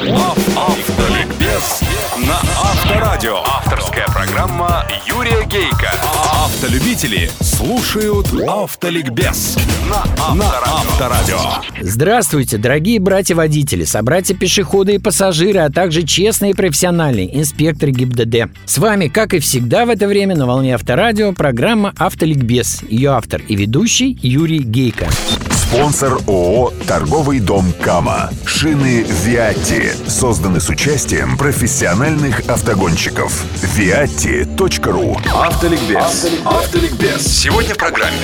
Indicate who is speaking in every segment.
Speaker 1: Автоликбез на Авторадио. Авторская программа Юрия Гейка. Автолюбители слушают Автоликбез на Авторадио.
Speaker 2: Здравствуйте, дорогие братья-водители, собратья-пешеходы и пассажиры, а также честные и профессиональные инспекторы ГИБДД. С вами, как и всегда в это время на волне Авторадио, программа «Автоликбез». Ее автор и ведущий Юрий Гейко.
Speaker 3: Спонсор ООО «Торговый дом Кама». Шины «Виатти» созданы с участием профессиональных автогонщиков. viatti.ru
Speaker 1: Автоликбез. Автоликбез. Сегодня в программе.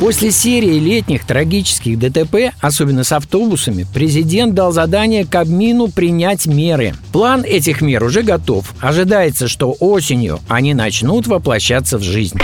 Speaker 2: После серии летних трагических ДТП, особенно с автобусами, президент дал задание Кабмину принять меры. План этих мер уже готов. Ожидается, что осенью они начнут воплощаться в жизнь.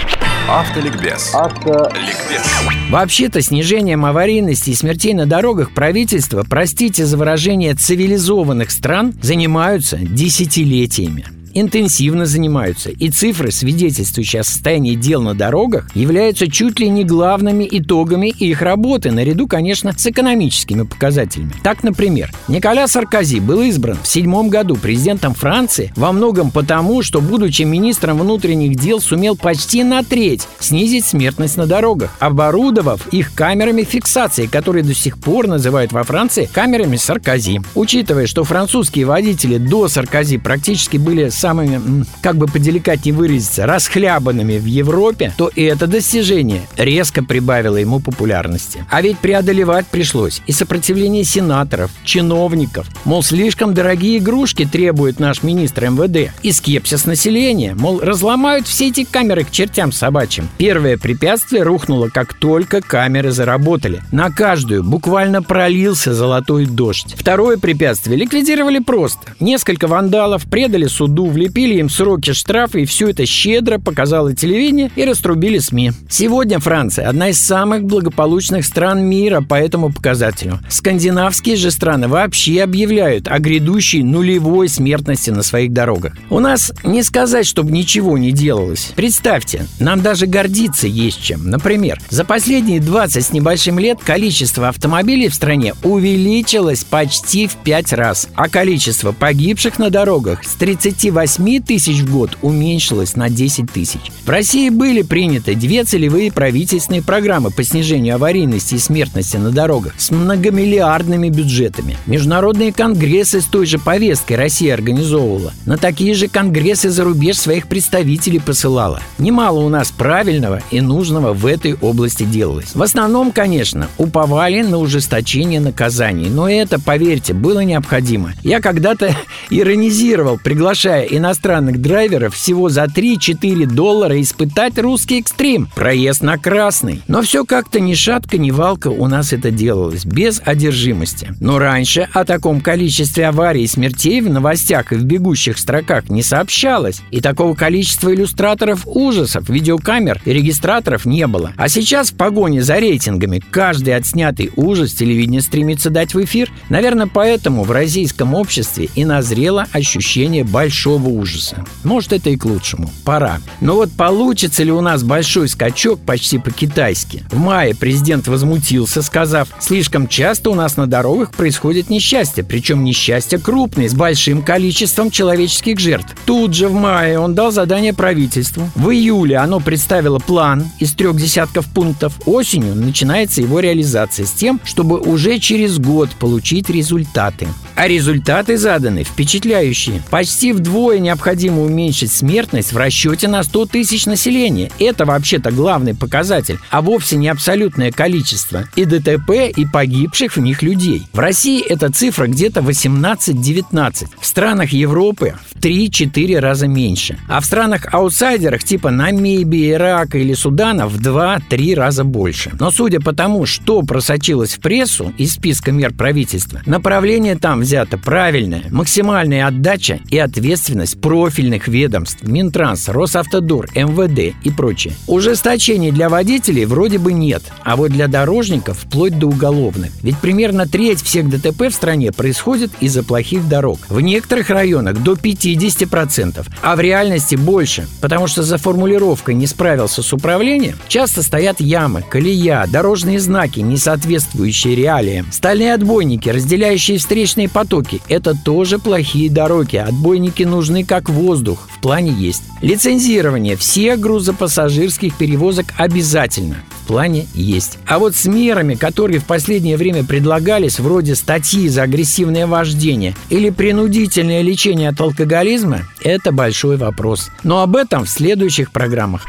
Speaker 1: Автоликбез. Автоликбез.
Speaker 2: Вообще-то снижением аварийности и смертей на дорогах правительство, простите за выражение цивилизованных стран, занимаются десятилетиями интенсивно занимаются, и цифры, свидетельствующие о состоянии дел на дорогах, являются чуть ли не главными итогами их работы, наряду, конечно, с экономическими показателями. Так, например, Николя Саркози был избран в седьмом году президентом Франции во многом потому, что, будучи министром внутренних дел, сумел почти на треть снизить смертность на дорогах, оборудовав их камерами фиксации, которые до сих пор называют во Франции камерами Саркози. Учитывая, что французские водители до Саркози практически были самыми, как бы поделикатнее выразиться, расхлябанными в Европе, то и это достижение резко прибавило ему популярности. А ведь преодолевать пришлось и сопротивление сенаторов, чиновников, мол, слишком дорогие игрушки требует наш министр МВД, и скепсис населения, мол, разломают все эти камеры к чертям собачьим. Первое препятствие рухнуло, как только камеры заработали. На каждую буквально пролился золотой дождь. Второе препятствие ликвидировали просто. Несколько вандалов предали суду влепили им сроки штрафа, и все это щедро показало телевидение и раструбили СМИ. Сегодня Франция – одна из самых благополучных стран мира по этому показателю. Скандинавские же страны вообще объявляют о грядущей нулевой смертности на своих дорогах. У нас не сказать, чтобы ничего не делалось. Представьте, нам даже гордиться есть чем. Например, за последние 20 с небольшим лет количество автомобилей в стране увеличилось почти в 5 раз, а количество погибших на дорогах с 38 8 тысяч в год уменьшилось на 10 тысяч. В России были приняты две целевые правительственные программы по снижению аварийности и смертности на дорогах с многомиллиардными бюджетами. Международные конгрессы с той же повесткой Россия организовывала. На такие же конгрессы за рубеж своих представителей посылала. Немало у нас правильного и нужного в этой области делалось. В основном, конечно, уповали на ужесточение наказаний, но это, поверьте, было необходимо. Я когда-то иронизировал, приглашая иностранных драйверов всего за 3-4 доллара испытать русский экстрим. Проезд на красный. Но все как-то ни шатка, ни валка у нас это делалось. Без одержимости. Но раньше о таком количестве аварий и смертей в новостях и в бегущих строках не сообщалось. И такого количества иллюстраторов ужасов, видеокамер и регистраторов не было. А сейчас в погоне за рейтингами каждый отснятый ужас телевидение стремится дать в эфир. Наверное, поэтому в российском обществе и назрело ощущение большого большого ужаса. Может, это и к лучшему. Пора. Но вот получится ли у нас большой скачок почти по-китайски? В мае президент возмутился, сказав, слишком часто у нас на дорогах происходит несчастье, причем несчастье крупное, с большим количеством человеческих жертв. Тут же в мае он дал задание правительству. В июле оно представило план из трех десятков пунктов. Осенью начинается его реализация с тем, чтобы уже через год получить результаты. А результаты заданы впечатляющие. Почти вдвое Вдвое необходимо уменьшить смертность в расчете на 100 тысяч населения. Это вообще-то главный показатель, а вовсе не абсолютное количество и ДТП, и погибших в них людей. В России эта цифра где-то 18-19. В странах Европы в 3-4 раза меньше. А в странах-аутсайдерах типа Намибии, Ирака или Судана в 2-3 раза больше. Но судя по тому, что просочилось в прессу из списка мер правительства, направление там взято правильное, максимальная отдача и ответственность ответственность профильных ведомств Минтранс, Росавтодор, МВД и прочее. Ужесточений для водителей вроде бы нет, а вот для дорожников вплоть до уголовных. Ведь примерно треть всех ДТП в стране происходит из-за плохих дорог. В некоторых районах до 50%, а в реальности больше, потому что за формулировкой не справился с управлением, часто стоят ямы, колея, дорожные знаки, не соответствующие реалиям, стальные отбойники, разделяющие встречные потоки. Это тоже плохие дороги. Отбойники нужны как воздух. В плане есть. Лицензирование всех грузопассажирских перевозок обязательно плане есть. А вот с мерами, которые в последнее время предлагались, вроде статьи за агрессивное вождение или принудительное лечение от алкоголизма, это большой вопрос. Но об этом в следующих программах.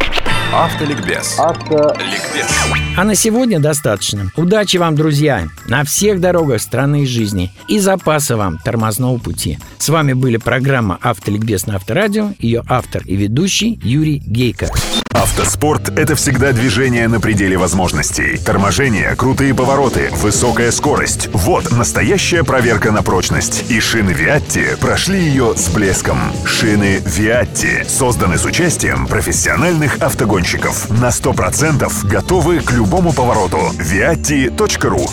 Speaker 1: Автоликбез. Автоликбез.
Speaker 2: А на сегодня достаточно. Удачи вам, друзья, на всех дорогах страны и жизни. И запаса вам тормозного пути. С вами были программа «Автоликбез» на Авторадио, ее автор и ведущий Юрий Гейко.
Speaker 3: Автоспорт – это всегда движение на пределе возможностей. Торможение, крутые повороты, высокая скорость – вот настоящая проверка на прочность. И шины Виатти прошли ее с блеском. Шины Виатти созданы с участием профессиональных автогонщиков. На 100% готовы к любому повороту. Viatti.ru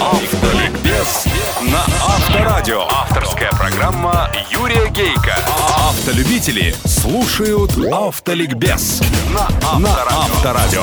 Speaker 1: Автоликбез на Авторадио. Программа Юрия Гейка. Автолюбители слушают Автоликбез на Авторадио.